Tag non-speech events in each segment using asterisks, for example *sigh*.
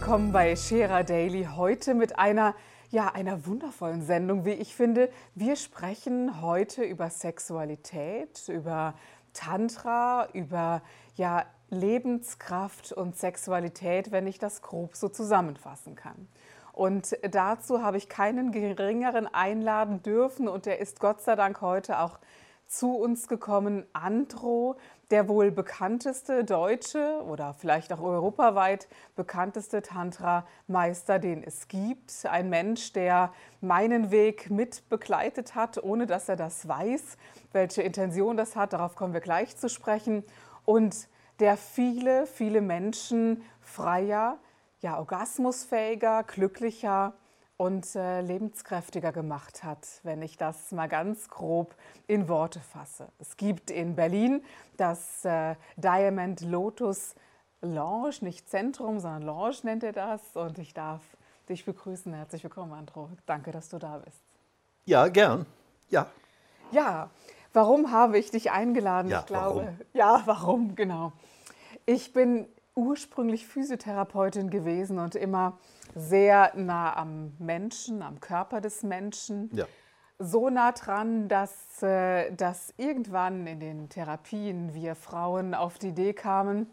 Willkommen bei Scherer Daily. Heute mit einer, ja, einer wundervollen Sendung, wie ich finde. Wir sprechen heute über Sexualität, über Tantra, über ja, Lebenskraft und Sexualität, wenn ich das grob so zusammenfassen kann. Und dazu habe ich keinen geringeren einladen dürfen und er ist Gott sei Dank heute auch zu uns gekommen, Andro, der wohl bekannteste deutsche oder vielleicht auch europaweit bekannteste Tantra-Meister, den es gibt. Ein Mensch, der meinen Weg mit begleitet hat, ohne dass er das weiß. Welche Intention das hat, darauf kommen wir gleich zu sprechen. Und der viele, viele Menschen freier, ja, orgasmusfähiger, glücklicher, und äh, lebenskräftiger gemacht hat, wenn ich das mal ganz grob in Worte fasse. Es gibt in Berlin das äh, Diamond Lotus Lounge, nicht Zentrum, sondern Lounge nennt er das. Und ich darf dich begrüßen. Herzlich willkommen, Andro. Danke, dass du da bist. Ja, gern. Ja. Ja, warum habe ich dich eingeladen? Ja, ich glaube, warum? ja, warum, genau. Ich bin ursprünglich Physiotherapeutin gewesen und immer sehr nah am Menschen, am Körper des Menschen. Ja. So nah dran, dass, äh, dass irgendwann in den Therapien wir Frauen auf die Idee kamen,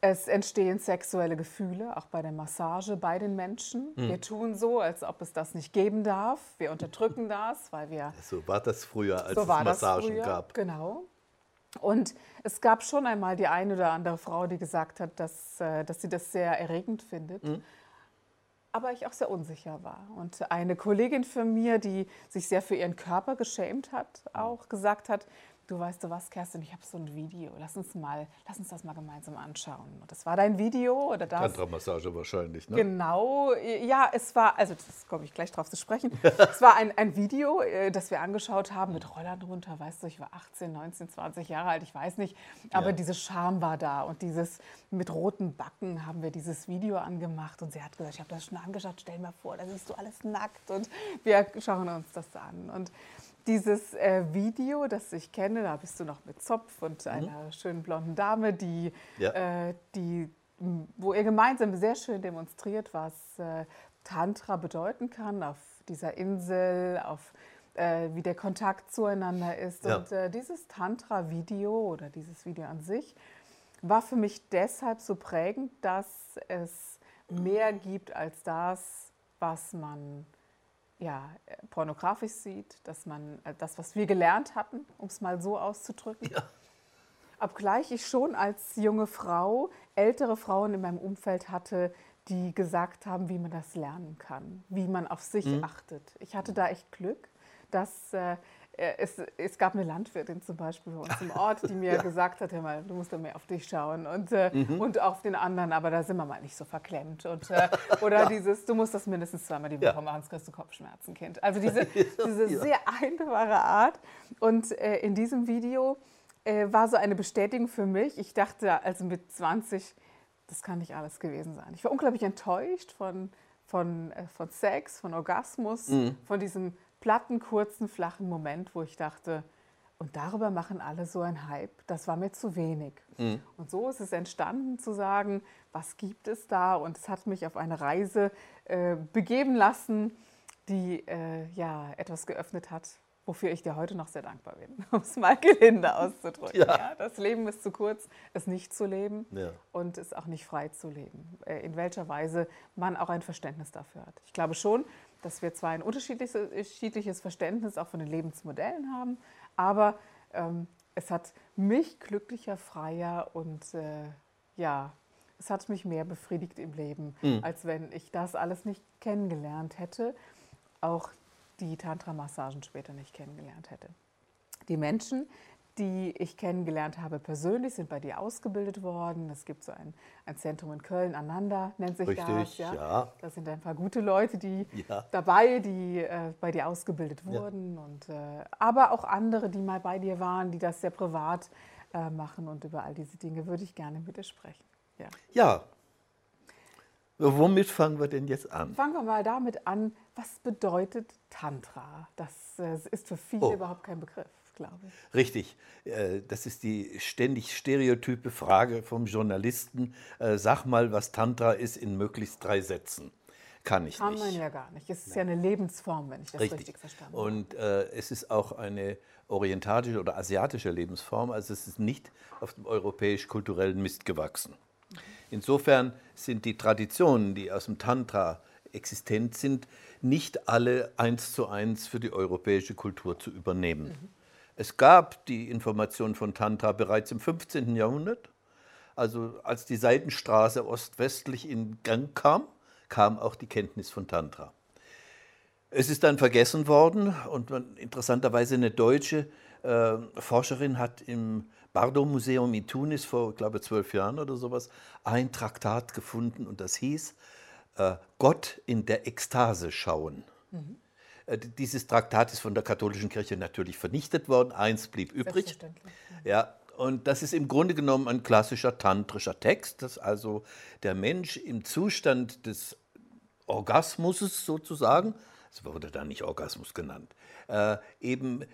es entstehen sexuelle Gefühle, auch bei der Massage bei den Menschen. Wir tun so, als ob es das nicht geben darf. Wir unterdrücken *laughs* das, weil wir So war das früher, als so es Massagen gab. Genau. Und es gab schon einmal die eine oder andere Frau, die gesagt hat, dass, äh, dass sie das sehr erregend findet. Mhm. Aber ich auch sehr unsicher war. Und eine Kollegin von mir, die sich sehr für ihren Körper geschämt hat, Mhm. auch gesagt hat, du weißt du was, Kerstin, ich habe so ein Video, lass uns, mal, lass uns das mal gemeinsam anschauen. Und das war dein Video oder das? Tantra-Massage wahrscheinlich, ne? Genau, ja, es war, also das komme ich gleich drauf zu sprechen. *laughs* es war ein, ein Video, äh, das wir angeschaut haben mit Rollern drunter. Weißt du, ich war 18, 19, 20 Jahre alt, ich weiß nicht. Aber Ja. diese Scham war da und dieses mit roten Backen haben wir dieses Video angemacht. Und sie hat gesagt, ich habe das schon angeschaut, stell mal vor, da siehst du alles nackt. Und wir schauen uns das an. Und dieses äh, Video, das ich kenne, da bist du noch mit Zopf und einer schönen blonden Dame, die, Mhm. Ja. äh, die, wo ihr gemeinsam sehr schön demonstriert, was äh, Tantra bedeuten kann auf dieser Insel, auf äh, wie der Kontakt zueinander ist. Ja. Und äh, dieses Tantra-Video oder dieses Video an sich war für mich deshalb so prägend, dass es mehr gibt als das, was man ja, pornografisch sieht, dass man äh, das, was wir gelernt hatten, um es mal so auszudrücken. Ja. Obgleich ich schon als junge Frau ältere Frauen in meinem Umfeld hatte, die gesagt haben, wie man das lernen kann, wie man auf sich Mhm. achtet. Ich hatte da echt Glück, dass äh, es, es gab eine Landwirtin zum Beispiel bei uns im *laughs* Ort, die mir gesagt hat, hör mal, du musst doch mehr auf dich schauen und, äh, Mhm. und auf den anderen, aber da sind wir mal nicht so verklemmt. Und, äh, *laughs* oder dieses, du musst das mindestens zweimal die Woche Ja. machen, sonst kriegst du Kopfschmerzen, Kind. Also diese, *laughs* diese Ja. sehr einfache Art. Und äh, in diesem Video äh, war so eine Bestätigung für mich. Ich dachte also mit 20, das kann nicht alles gewesen sein. Ich war unglaublich enttäuscht von, von, äh, von Sex, von Orgasmus, von diesem platten, kurzen, flachen Moment, wo ich dachte, und darüber machen alle so einen Hype. Das war mir zu wenig. Und so ist es entstanden zu sagen, was gibt es da? Und es hat mich auf eine Reise äh, begeben lassen, die äh, ja etwas geöffnet hat, wofür ich dir heute noch sehr dankbar bin, *laughs* um es mal gelinde auszudrücken. Ja. Ja, das Leben ist zu kurz, es nicht zu leben Ja. und es auch nicht frei zu leben. Äh, In welcher Weise man auch ein Verständnis dafür hat. Ich glaube schon, dass wir zwar ein unterschiedliches, Verständnis auch von den Lebensmodellen haben, aber ähm, es hat mich glücklicher, freier und äh, ja, es hat mich mehr befriedigt im Leben, als wenn ich das alles nicht kennengelernt hätte, auch die Tantra-Massagen später nicht kennengelernt hätte. Die Menschen, die ich kennengelernt habe persönlich, sind bei dir ausgebildet worden. Es gibt so ein, ein Zentrum in Köln, Ananda nennt sich Richtig, das. Ja? ja. Da sind ein paar gute Leute, die Ja. dabei, die äh, bei dir ausgebildet wurden. Und, äh, aber auch andere, die mal bei dir waren, die das sehr privat äh, machen. Und über all diese Dinge würde ich gerne mit dir sprechen. Ja. Ja. Womit fangen wir denn jetzt an? Fangen wir mal damit an, was bedeutet Tantra? Das äh, ist für viele Oh. überhaupt kein Begriff, glaube ich. Richtig, äh, das ist die ständig stereotype Frage vom Journalisten. Äh, Sag mal, was Tantra ist in möglichst drei Sätzen. Kann ich Kann nicht. man ja gar nicht. Es ist ja eine Lebensform, wenn ich das richtig, verstanden habe. Und äh, es ist auch eine orientalische oder asiatische Lebensform, also es ist nicht auf dem europäisch-kulturellen Mist gewachsen. Insofern sind die Traditionen, die aus dem Tantra existent sind, nicht alle eins zu eins für die europäische Kultur zu übernehmen. Es gab die Information von Tantra bereits im 15. Jahrhundert. Also als die Seidenstraße ostwestlich in Gang kam, kam auch die Kenntnis von Tantra. Es ist dann vergessen worden und man, interessanterweise eine deutsche äh, Forscherin hat im Bardo-Museum in Tunis vor, ich glaube, zwölf Jahren oder sowas ein Traktat gefunden und das hieß äh, Gott in der Ekstase schauen. D- Dieses Traktat ist von der katholischen Kirche natürlich vernichtet worden, eins blieb übrig. Ja, und das ist im Grunde genommen ein klassischer tantrischer Text, dass also der Mensch im Zustand des Orgasmus sozusagen, es wurde dann nicht Orgasmus genannt, äh, eben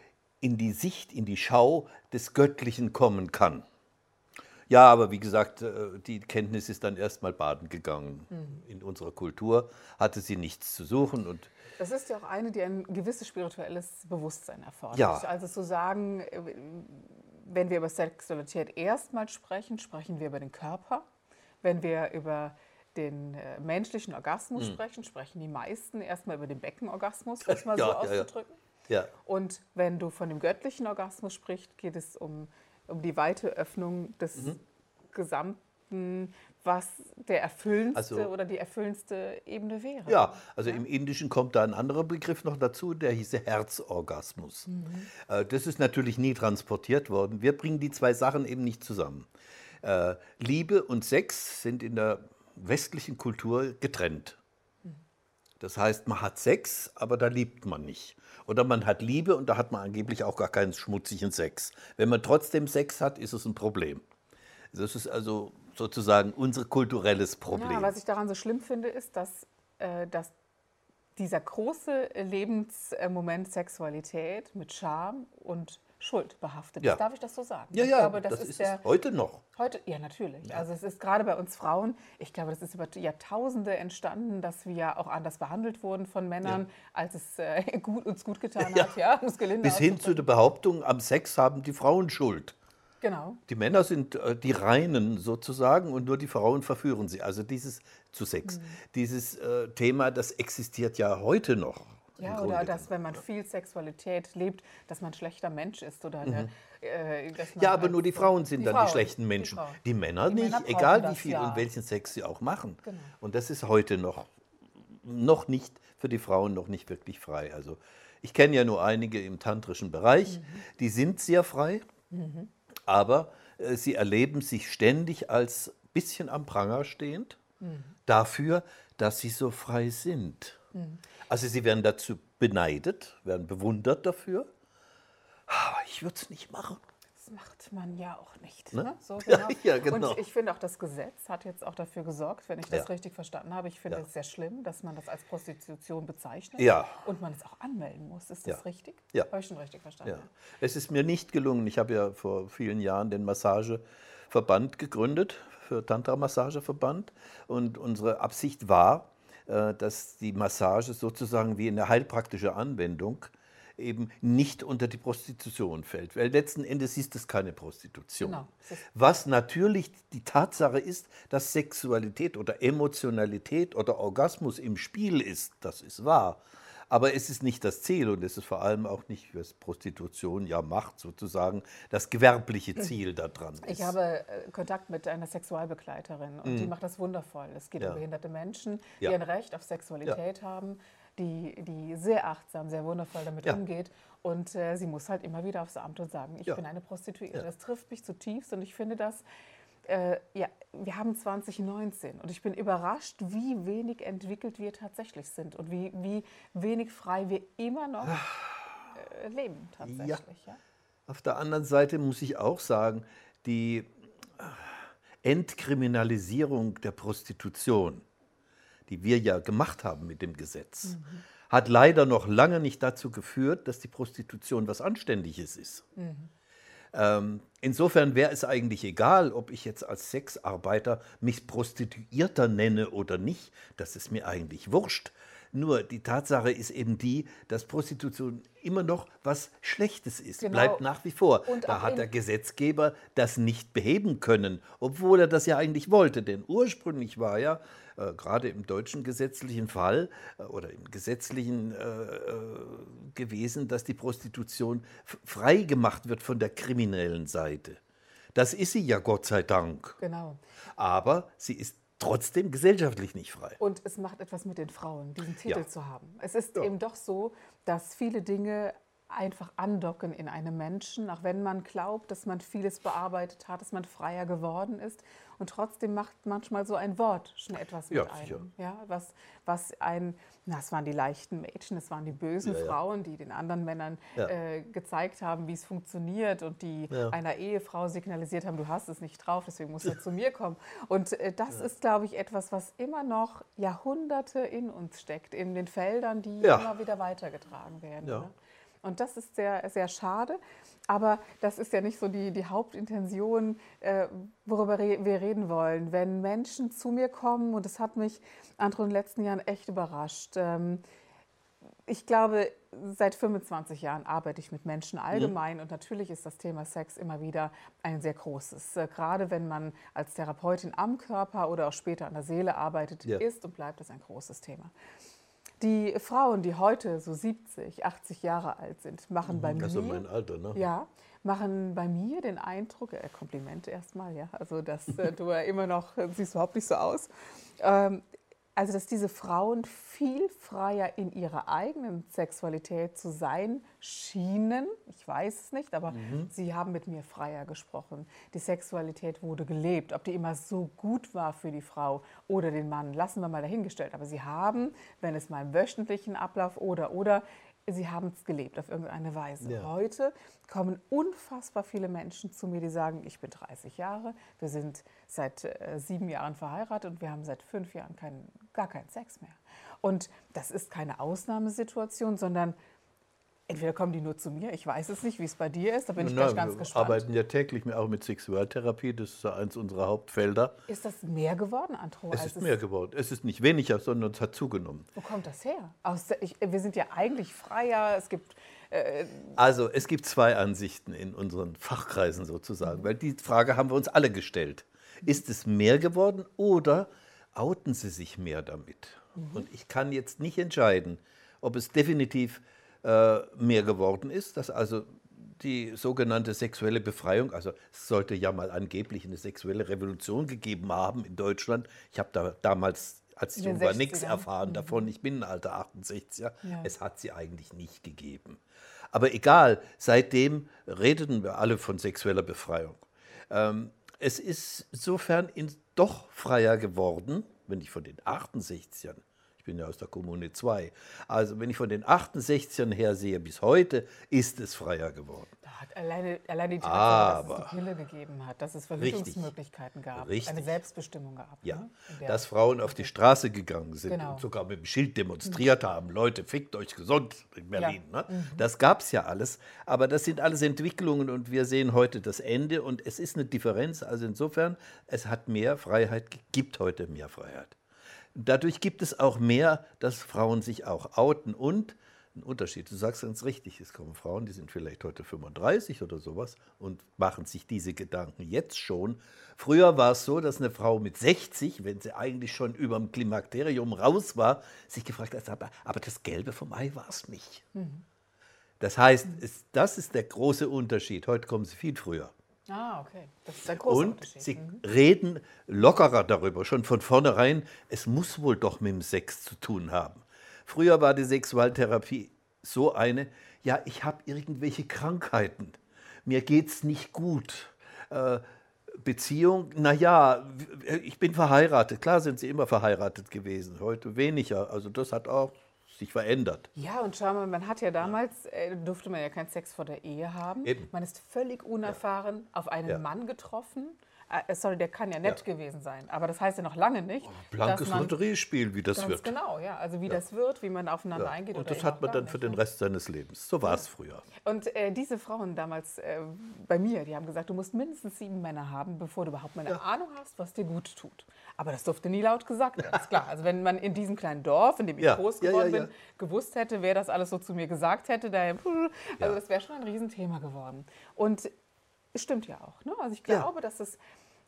in die Sicht, in die Schau des Göttlichen kommen kann. Ja, aber wie gesagt, äh, die Kenntnis ist dann erstmal baden gegangen. In unserer Kultur hatte sie nichts zu suchen und Das ist ja auch eine, die ein gewisses spirituelles Bewusstsein erfordert. Ja. Also zu sagen, äh, wenn wir über Sexualität erstmal sprechen, sprechen wir über den Körper. Wenn wir über den äh, menschlichen Orgasmus Hm. sprechen, sprechen die meisten erstmal über den Beckenorgasmus, um es *laughs* mal Ja, so ja. auszudrücken. ja, Und wenn du von dem göttlichen Orgasmus sprichst, geht es um, um die weite Öffnung des Mhm. gesamten, was der erfüllendste Also- oder die erfüllendste Ebene wäre. Ja, also im Indischen kommt da ein anderer Begriff noch dazu, der hieße Herzorgasmus. Äh, Das ist natürlich nie transportiert worden. Wir bringen die zwei Sachen eben nicht zusammen. Äh, Liebe und Sex sind in der westlichen Kultur getrennt. Das heißt, man hat Sex, aber da liebt man nicht. Oder man hat Liebe und da hat man angeblich auch gar keinen schmutzigen Sex. Wenn man trotzdem Sex hat, ist es ein Problem. Das ist also sozusagen unser kulturelles Problem. Ja, was ich daran so schlimm finde, ist, dass, äh, dass dieser große Lebensmoment Sexualität mit Scham und Schuld behaftet Ja. Darf ich das so sagen? ja, ich ja, glaube, das, das, ist, ist der heute noch. heute, ja natürlich. Also es ist gerade bei uns Frauen, ich glaube, das ist über Jahrtausende entstanden, dass wir auch anders behandelt wurden von Männern, als es äh, *laughs* gut, uns gut getan Ja. hat. Ja, Bis hin zu auszudrücken. der Behauptung, am Sex haben die Frauen Schuld. Genau. Die Männer sind äh, die Reinen sozusagen und nur die Frauen verführen sie. Also dieses zu Sex. Mhm. Dieses äh, Thema, das existiert ja heute noch. Ja, oder dass, wenn man viel Sexualität lebt, dass man ein schlechter Mensch ist. Oder eine, äh, man Mhm. Ja, aber halt nur die Frauen sind dann Frauen, die schlechten die Menschen. Frauen. Die, Männer Die nicht, Männer egal wie viel ja. und welchen Sex sie auch machen. Genau. Und das ist heute noch, noch nicht für die Frauen noch nicht wirklich frei. Also ich kenne ja nur einige im tantrischen Bereich, Mhm. die sind sehr frei, aber äh, sie erleben sich ständig als bisschen am Pranger stehend Mhm. dafür, dass sie so frei sind. Also sie werden dazu beneidet, werden bewundert dafür, aber ich würde es nicht machen. Das macht man ja auch nicht. Ne? Ne? So, Ja, *laughs* ja, genau. Und ich finde auch, das Gesetz hat jetzt auch dafür gesorgt, wenn ich das Ja. richtig verstanden habe. Ich finde es sehr schlimm, dass man das als Prostitution bezeichnet. Ja. Und man es auch anmelden muss. Ist das richtig? Ja. Habe ich schon richtig verstanden? Ja. Es ist mir nicht gelungen. Ich habe ja vor vielen Jahren den Massageverband gegründet, für Tantra-Massageverband. Und unsere Absicht war, dass die Massage sozusagen wie eine heilpraktische Anwendung eben nicht unter die Prostitution fällt. Weil letzten Endes ist es keine Prostitution. Genau. Was natürlich die Tatsache ist, dass Sexualität oder Emotionalität oder Orgasmus im Spiel ist, das ist wahr. Aber es ist nicht das Ziel und es ist vor allem auch nicht, was Prostitution ja macht, sozusagen das gewerbliche Ziel daran. ist. Ich habe äh, Kontakt mit einer Sexualbegleiterin und die macht das wundervoll. Es geht. Ja. um behinderte Menschen, die Ja. ein Recht auf Sexualität haben. die, die sehr achtsam, sehr wundervoll damit Ja. umgeht. Und äh, sie muss halt immer wieder aufs Amt und sagen, ich Ja. bin eine Prostituierte. Ja. Das trifft mich zutiefst und ich finde das, äh, ja, wir haben 2019 und ich bin überrascht, wie wenig entwickelt wir tatsächlich sind und wie, wie wenig frei wir immer noch äh, leben tatsächlich. Ja. Auf der anderen Seite muss ich auch sagen, die äh, Entkriminalisierung der Prostitution, die wir ja gemacht haben mit dem Gesetz, hat leider noch lange nicht dazu geführt, dass die Prostitution was Anständiges ist. Ähm, insofern wäre es eigentlich egal, ob ich jetzt als Sexarbeiter mich Prostituierter nenne oder nicht. Das ist mir eigentlich wurscht. Nur die Tatsache ist eben die, dass Prostitution immer noch was Schlechtes ist. Genau. Bleibt nach wie vor. Und da hat der Gesetzgeber das nicht beheben können, obwohl er das ja eigentlich wollte. Denn ursprünglich war ja äh, gerade im deutschen gesetzlichen Fall äh, oder im gesetzlichen äh, äh, gewesen, dass die Prostitution frei gemacht wird von der kriminellen Seite. Das ist sie ja Gott sei Dank. Genau. Aber sie ist trotzdem gesellschaftlich nicht frei. Und es macht etwas mit den Frauen, diesen Titel Ja. zu haben. Es ist Ja. eben doch so, dass viele Dinge einfach andocken in einem Menschen, auch wenn man glaubt, dass man vieles bearbeitet hat, dass man freier geworden ist. Und trotzdem macht manchmal so ein Wort schon etwas mit Ja, einem. sicher. Ja, was, was ein, na, es waren die leichten Mädchen, es waren die bösen Ja, ja. Frauen, die den anderen Männern äh, gezeigt haben, wie es funktioniert und die einer Ehefrau signalisiert haben, du hast es nicht drauf, deswegen musst du zu mir kommen. Und äh, das ist, glaube ich, etwas, was immer noch Jahrhunderte in uns steckt, in den Feldern, die immer wieder weitergetragen werden. Ja. Ne? Und das ist sehr, sehr schade. Aber das ist ja nicht so die, die Hauptintention, äh, worüber re wir reden wollen. Wenn Menschen zu mir kommen, und das hat mich Andro in den letzten Jahren echt überrascht. Ähm, ich glaube, seit 25 Jahren arbeite ich mit Menschen allgemein und natürlich ist das Thema Sex immer wieder ein sehr großes. Äh, Gerade wenn man als Therapeutin am Körper oder auch später an der Seele arbeitet, Ja. ist und bleibt es ein großes Thema. Die Frauen, die heute so 70, 80 Jahre alt sind, machen bei mir Also mein Alter, ne? ja, machen bei mir den Eindruck, äh, Kompliment erstmal, ja, also dass äh, du ja immer noch, äh, siehst überhaupt nicht so aus, ähm, also dass diese Frauen viel freier in ihrer eigenen Sexualität zu sein schienen, ich weiß es nicht, aber sie haben mit mir freier gesprochen. Die Sexualität wurde gelebt, ob die immer so gut war für die Frau oder den Mann, lassen wir mal dahingestellt, aber sie haben, wenn es mal im wöchentlichen Ablauf oder oder Sie haben es gelebt auf irgendeine Weise. Ja. Heute kommen unfassbar viele Menschen zu mir, die sagen, ich bin 30 Jahre, wir sind seit äh, sieben Jahren verheiratet und wir haben seit fünf Jahren keinen, gar keinen Sex mehr. Und das ist keine Ausnahmesituation, sondern entweder kommen die nur zu mir, ich weiß es nicht, wie es bei dir ist, da bin ich Na, gleich ganz wir gespannt. arbeiten ja täglich auch mit Sexualtherapie, das ist ja eins unserer Hauptfelder. Ist das mehr geworden, Andro? Es ist mehr geworden. Es ist nicht weniger, sondern es hat zugenommen. Wo kommt das her? Aus, ich, wir sind ja eigentlich freier, es gibt äh, Also es gibt zwei Ansichten in unseren Fachkreisen sozusagen, weil die Frage haben wir uns alle gestellt. Ist es mehr geworden oder outen sie sich mehr damit? Und ich kann jetzt nicht entscheiden, ob es definitiv mehr geworden ist, dass also die sogenannte sexuelle Befreiung, also es sollte ja mal angeblich eine sexuelle Revolution gegeben haben in Deutschland. Ich habe da damals, als jung war, nichts 60ern. erfahren davon. Ich bin ein alter 68er. Ja. Es hat sie eigentlich nicht gegeben. Aber egal, seitdem redeten wir alle von sexueller Befreiung. Ähm, es ist insofern in, doch freier geworden, wenn ich von den 68ern, ich bin ja aus der Kommune 2, also wenn ich von den 68ern her sehe bis heute, ist es freier geworden. Da hat alleine, alleine die Tatsache, dass es die Pille gegeben hat, dass es Verhütungsmöglichkeiten gab, Richtig. eine Selbstbestimmung gab. Ja, ne? Dass Frauen auf die Straße gegangen sind Genau. und sogar mit dem Schild demonstriert haben, Leute, fickt euch gesund in Berlin. Ja. Ne? Das gab es ja alles, aber das sind alles Entwicklungen und wir sehen heute das Ende und es ist eine Differenz. Also insofern, es hat mehr Freiheit, gibt heute mehr Freiheit. Dadurch gibt es auch mehr, dass Frauen sich auch outen und ein Unterschied. Du sagst ganz richtig, es kommen Frauen, die sind vielleicht heute 35 oder sowas und machen sich diese Gedanken jetzt schon. Früher war es so, dass eine Frau mit 60, wenn sie eigentlich schon über dem Klimakterium raus war, sich gefragt hat, aber, aber das Gelbe vom Ei war es nicht. Das heißt, es, das ist der große Unterschied. Heute kommen sie viel früher. Ah, okay. Das ist ein großer Und sie Mhm. reden lockerer darüber, schon von vornherein, es muss wohl doch mit dem Sex zu tun haben. Früher war die Sexualtherapie so eine, ja, ich habe irgendwelche Krankheiten, mir geht es nicht gut. Äh, Beziehung, naja, ich bin verheiratet. Klar sind sie immer verheiratet gewesen, heute weniger. Also das hat auch sich verändert. Ja, und schau mal, man hat ja damals, äh, durfte man ja keinen Sex vor der Ehe haben. Eben. Man ist völlig unerfahren auf einen. Mann getroffen. Äh, sorry, der kann ja nett ja. gewesen sein, aber das heißt ja noch lange nicht. Oh, blankes Lotteriespiel, wie das ganz wird. Genau, ja, also wie das wird, wie man aufeinander eingeht. Und das hat man dann für den Rest seines Lebens. So war es früher. Und äh, diese Frauen damals äh, bei mir, die haben gesagt, du musst mindestens sieben Männer haben, bevor du überhaupt mal eine Ahnung hast, was dir gut tut. Aber das durfte nie laut gesagt werden, ist klar. Also wenn man in diesem kleinen Dorf, in dem ich groß geworden bin, gewusst hätte, wer das alles so zu mir gesagt hätte, daher, also das wäre schon ein Riesenthema geworden. Und es stimmt ja auch. Ne? Also ich glaube, dass es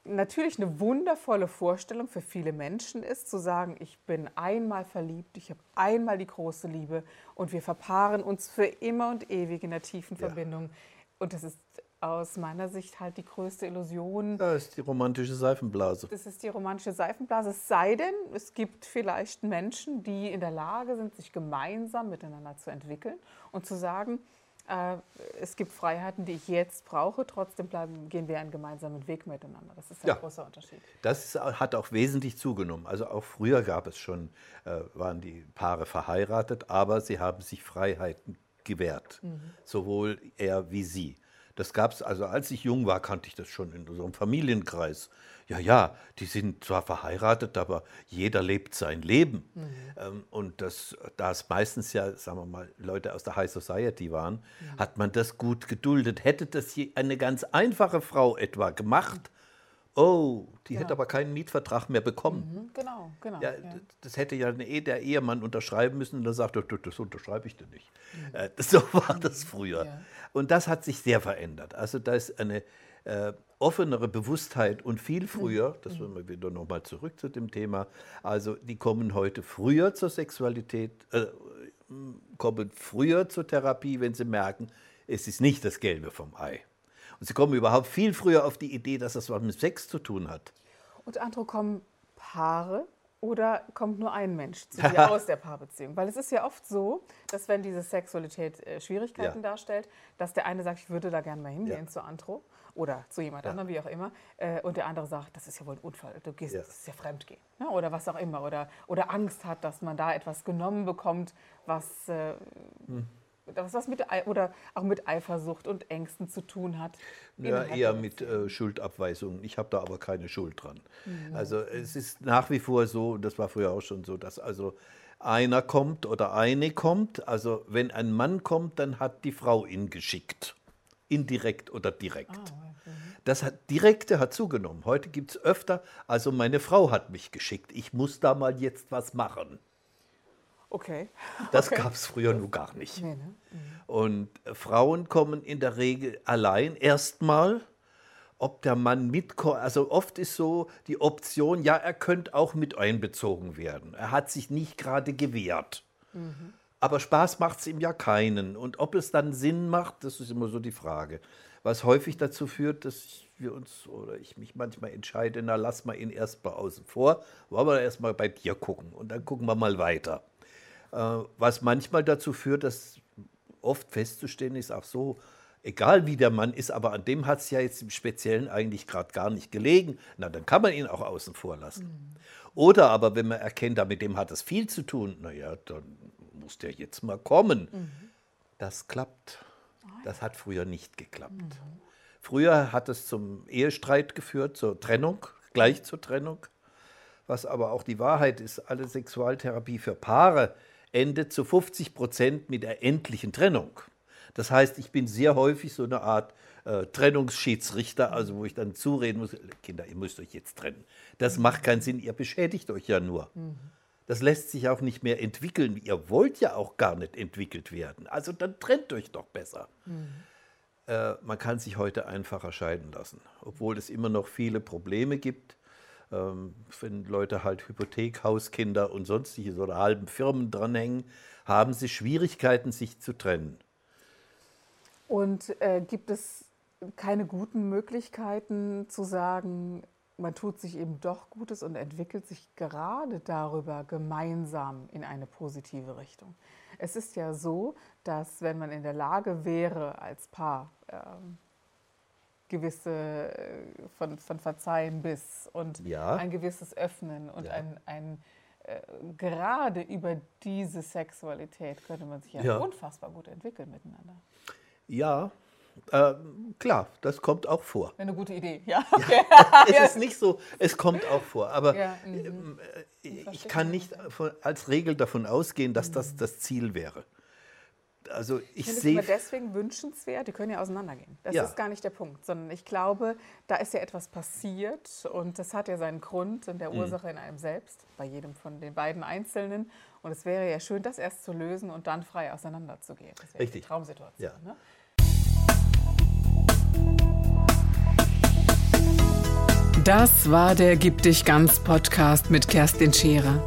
natürlich eine wundervolle Vorstellung für viele Menschen ist, zu sagen, ich bin einmal verliebt, ich habe einmal die große Liebe und wir verpaaren uns für immer und ewig in der tiefen ja. Verbindung. Und das ist aus meiner Sicht halt die größte Illusion. Das ist die romantische Seifenblase. Das ist die romantische Seifenblase. Es sei denn, es gibt vielleicht Menschen, die in der Lage sind, sich gemeinsam miteinander zu entwickeln und zu sagen, es gibt Freiheiten, die ich jetzt brauche, trotzdem bleiben, gehen wir einen gemeinsamen Weg miteinander. Das ist ein ja, großer Unterschied. Das hat auch wesentlich zugenommen. Also auch früher gab es schon, äh, waren die Paare verheiratet, aber sie haben sich Freiheiten gewährt, mhm. sowohl er wie sie. Das gab es, also als ich jung war, kannte ich das schon in unserem Familienkreis. Ja, ja, die sind zwar verheiratet, aber jeder lebt sein Leben. Mhm. Ähm, und das, da es meistens ja, sagen wir mal, Leute aus der High Society waren, mhm. hat man das gut geduldet. Hätte das eine ganz einfache Frau etwa gemacht, Oh, die ja. hätte aber keinen Mietvertrag mehr bekommen. Mhm, genau, genau. Ja, ja, Das hätte ja der Ehemann unterschreiben müssen und dann sagt er, das unterschreibe ich dir nicht. Mhm. Äh, *laughs* so war das früher. Ja. Und das hat sich sehr verändert. Also da ist eine äh, offenere Bewusstheit und viel früher, mhm. das wollen wir wieder nochmal zurück zu dem Thema, also die kommen heute früher zur Sexualität, äh, kommen früher zur Therapie, wenn sie merken, es ist nicht das Gelbe vom Ei. Und sie kommen überhaupt viel früher auf die Idee, dass das was mit Sex zu tun hat. Und Andro, kommen Paare oder kommt nur ein Mensch zu *laughs* dir aus der Paarbeziehung? Weil es ist ja oft so, dass wenn diese Sexualität äh, Schwierigkeiten ja. darstellt, dass der eine sagt, ich würde da gerne mal hingehen ja. zu Andro oder zu jemand ja. anderem, wie auch immer, äh, und der andere sagt, das ist ja wohl ein Unfall, du gehst, das ist ja Fremdgehen ne? oder was auch immer oder, oder Angst hat, dass man da etwas genommen bekommt, was... Äh, hm das was mit oder auch mit Eifersucht und Ängsten zu tun hat. Ja, eher mit äh, Schuldabweisungen. Ich habe da aber keine Schuld dran. Mhm. Also es ist nach wie vor so, das war früher auch schon so, dass also einer kommt oder eine kommt. Also wenn ein Mann kommt, dann hat die Frau ihn geschickt. Indirekt oder direkt. Oh, Das hat, Direkte hat zugenommen. Heute gibt es öfter, also meine Frau hat mich geschickt. Ich muss da mal jetzt was machen. Okay. Das okay. gab es früher nur gar nicht. Nee, ne? mhm. Und Frauen kommen in der Regel allein erstmal. Ob der Mann mitkommt, also oft ist so die Option, ja, er könnte auch mit einbezogen werden. Er hat sich nicht gerade gewehrt. Mhm. Aber Spaß macht es ihm ja keinen. Und ob es dann Sinn macht, das ist immer so die Frage. Was häufig dazu führt, dass wir uns oder ich mich manchmal entscheide, na lass mal ihn erstmal außen vor, wollen wir erstmal bei dir gucken und dann gucken wir mal weiter. Äh, was manchmal dazu führt, dass oft festzustellen ist, auch so, egal wie der Mann ist, aber an dem hat es ja jetzt im Speziellen eigentlich gerade gar nicht gelegen, na dann kann man ihn auch außen vor lassen. Mhm. Oder aber wenn man erkennt, mit dem hat es viel zu tun, naja, dann muss der jetzt mal kommen. Mhm. Das klappt. Das hat früher nicht geklappt. Mhm. Früher hat es zum Ehestreit geführt, zur Trennung, gleich zur Trennung. Was aber auch die Wahrheit ist, alle Sexualtherapie für Paare endet zu 50 Prozent mit der endlichen Trennung. Das heißt, ich bin sehr häufig so eine Art äh, Trennungsschiedsrichter, also wo ich dann zureden muss, Kinder, ihr müsst euch jetzt trennen. Das macht keinen Sinn, ihr beschädigt euch ja nur. Das lässt sich auch nicht mehr entwickeln. Ihr wollt ja auch gar nicht entwickelt werden. Also dann trennt euch doch besser. Mhm. Äh, man kann sich heute einfacher scheiden lassen, obwohl es immer noch viele Probleme gibt ähm, wenn Leute halt Hypothek, Hauskinder und sonstiges oder halben Firmen dranhängen, haben sie Schwierigkeiten, sich zu trennen. Und äh, gibt es keine guten Möglichkeiten zu sagen, man tut sich eben doch Gutes und entwickelt sich gerade darüber gemeinsam in eine positive Richtung. Es ist ja so, dass wenn man in der Lage wäre, als Paar ähm, gewisse äh, von, von Verzeihen bis und ja. ein gewisses Öffnen und ja. ein, ein äh, gerade über diese Sexualität könnte man sich ja, ja. unfassbar gut entwickeln miteinander. Ja, äh, klar, das kommt auch vor. Eine gute Idee, ja. Okay. Ja, *laughs* es ist nicht so, es kommt auch vor. Aber ja, mhm. äh, ich kann nicht als Regel davon ausgehen, dass das mhm. das Ziel wäre. Also ich, ich sehe. deswegen wünschenswert, die können ja auseinandergehen. Das ja. ist gar nicht der Punkt, sondern ich glaube, da ist ja etwas passiert und das hat ja seinen Grund in der mhm. Ursache mhm. in einem selbst, bei jedem von den beiden Einzelnen. Und es wäre ja schön, das erst zu lösen und dann frei auseinanderzugehen. Das wäre Richtig. die Traumsituation. Ja. Ne? Das war der Gib dich ganz Podcast mit Kerstin Scherer.